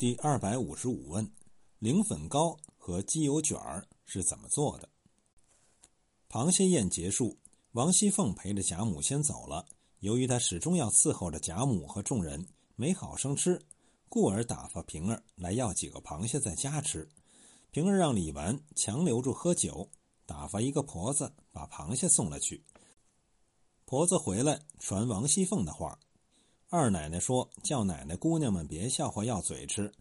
第二百五十五问：灵粉糕和鸡油卷儿是怎么做的？螃蟹宴结束，王熙凤陪着贾母先走了。由于她始终要伺候着贾母和众人，没好生吃，故而打发平儿来要几个螃蟹在家吃。平儿让李纨强留住喝酒，打发一个婆子把螃蟹送了去。婆子回来传王熙凤的话。二奶奶说：“叫奶奶姑娘们别笑话，要嘴吃。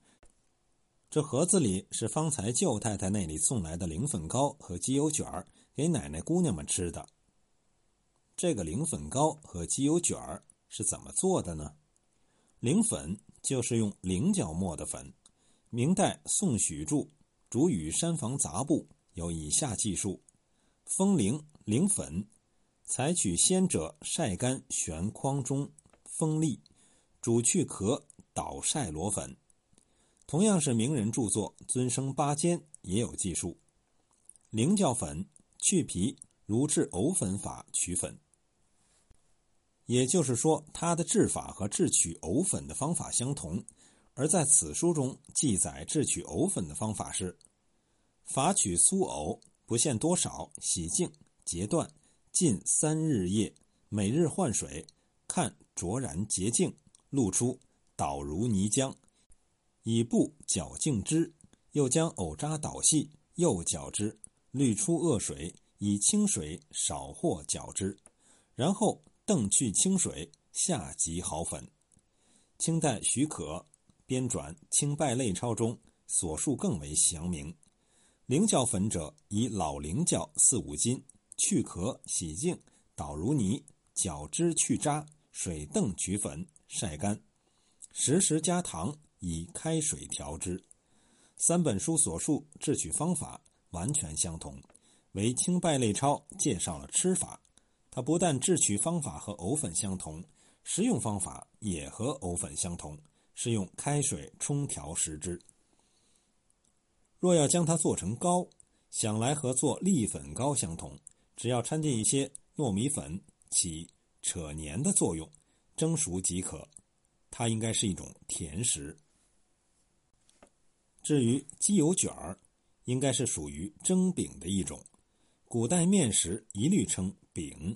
这盒子里是方才舅太太那里送来的灵粉糕和鸡油卷儿，给奶奶姑娘们吃的。这个灵粉糕和鸡油卷儿是怎么做的呢？灵粉就是用菱角磨的粉。明代宋许著《竹语山房杂部》有以下记述：风铃灵粉，采取鲜者晒干，悬筐中。”风力，煮去壳，捣晒螺粉。同样是名人著作，《尊生八间》也有记述。菱角粉去皮，如制藕粉法取粉。也就是说，它的制法和制取藕粉的方法相同。而在此书中记载制取藕粉的方法是：法取酥藕，不限多少，洗净，截断，浸三日夜，每日换水，看。卓然洁净，露出，捣如泥浆，以布搅净之。又将藕渣捣细，又搅之，滤出恶水，以清水少或搅之，然后澄去清水，下及好粉。清代许可编转《清败类钞》中所述更为详明。菱角粉者，以老菱角四五斤，去壳洗净，捣如泥，搅汁去渣。水澄取粉，晒干，时时加糖，以开水调之。三本书所述制取方法完全相同，唯《清败类钞》介绍了吃法。它不但制取方法和藕粉相同，食用方法也和藕粉相同，是用开水冲调食之。若要将它做成糕，想来和做栗粉糕相同，只要掺进一些糯米粉，起。扯黏的作用，蒸熟即可。它应该是一种甜食。至于鸡油卷儿，应该是属于蒸饼的一种。古代面食一律称饼，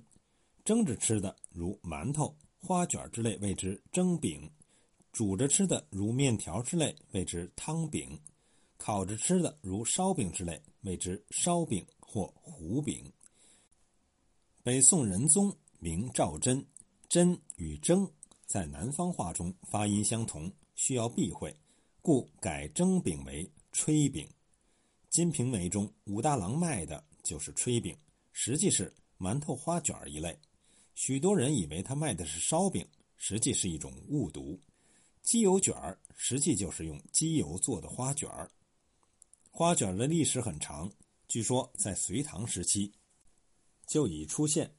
蒸着吃的如馒头、花卷之类谓之蒸饼，煮着吃的如面条之类谓之汤饼，烤着吃的如烧饼之类谓之烧饼或糊饼。北宋仁宗。名赵真，真与蒸在南方话中发音相同，需要避讳，故改蒸饼为炊饼。《金瓶梅》中武大郎卖的就是炊饼，实际是馒头花卷一类。许多人以为他卖的是烧饼，实际是一种误读。鸡油卷儿实际就是用鸡油做的花卷儿。花卷的历史很长，据说在隋唐时期就已出现。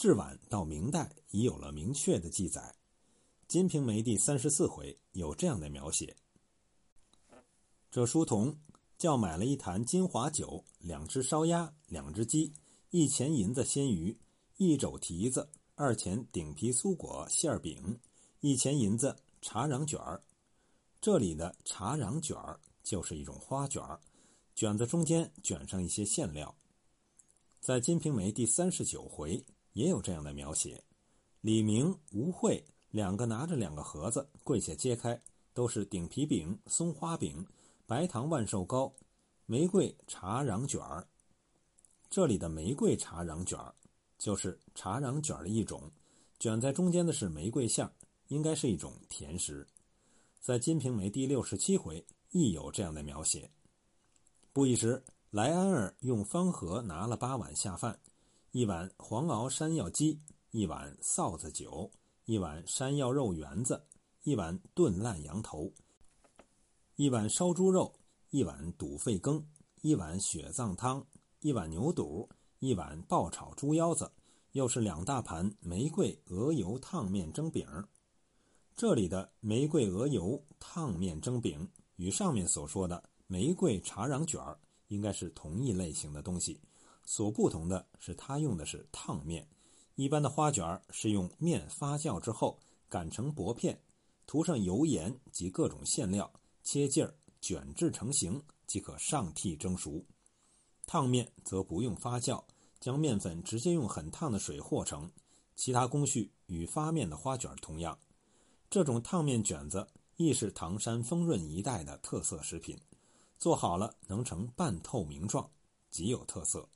至晚到明代已有了明确的记载，《金瓶梅》第三十四回有这样的描写：这书童叫买了一坛金华酒，两只烧鸭，两只鸡，一钱银子鲜鱼，一肘蹄子，二钱顶皮酥果馅饼，一钱银子茶瓤卷儿。这里的茶瓤卷儿就是一种花卷儿，卷子中间卷上一些馅料。在《金瓶梅》第三十九回。也有这样的描写：李明、吴慧两个拿着两个盒子，跪下揭开，都是顶皮饼、松花饼、白糖万寿糕、玫瑰茶瓤卷儿。这里的玫瑰茶瓤卷儿就是茶瓤卷儿的一种，卷在中间的是玫瑰馅儿，应该是一种甜食。在《金瓶梅》第六十七回亦有这样的描写。不一时，莱安儿用方盒拿了八碗下饭。一碗黄熬山药鸡，一碗臊子酒，一碗山药肉圆子，一碗炖烂羊头，一碗烧猪肉，一碗肚肺羹，一碗血藏汤，一碗牛肚，一碗爆炒猪腰子，又是两大盘玫瑰鹅油烫面蒸饼。这里的玫瑰鹅油烫面蒸饼与上面所说的玫瑰茶瓤卷儿应该是同一类型的东西。所不同的是，它用的是烫面，一般的花卷儿是用面发酵之后擀成薄片，涂上油盐及各种馅料，切劲儿卷制成型即可上屉蒸熟。烫面则不用发酵，将面粉直接用很烫的水和成。其他工序与发面的花卷同样。这种烫面卷子亦是唐山丰润一带的特色食品，做好了能呈半透明状，极有特色。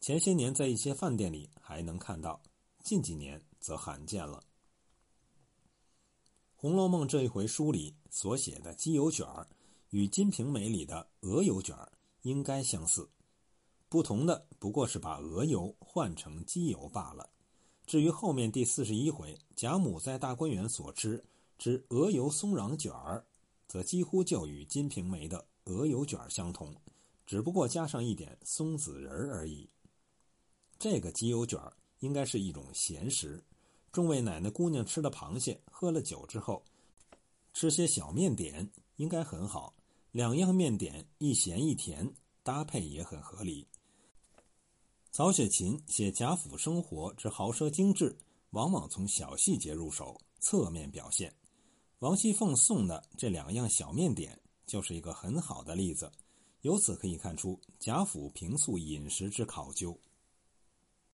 前些年在一些饭店里还能看到，近几年则罕见了。《红楼梦》这一回书里所写的鸡油卷儿，与《金瓶梅》里的鹅油卷儿应该相似，不同的不过是把鹅油换成鸡油罢了。至于后面第四十一回贾母在大观园所吃之鹅油松瓤卷儿，则几乎就与《金瓶梅》的鹅油卷儿相同，只不过加上一点松子仁儿而已。这个鸡油卷应该是一种咸食，众位奶奶姑娘吃了螃蟹、喝了酒之后，吃些小面点应该很好。两样面点一咸一甜，搭配也很合理。曹雪芹写贾府生活之豪奢精致，往往从小细节入手，侧面表现。王熙凤送的这两样小面点就是一个很好的例子。由此可以看出贾府平素饮食之考究。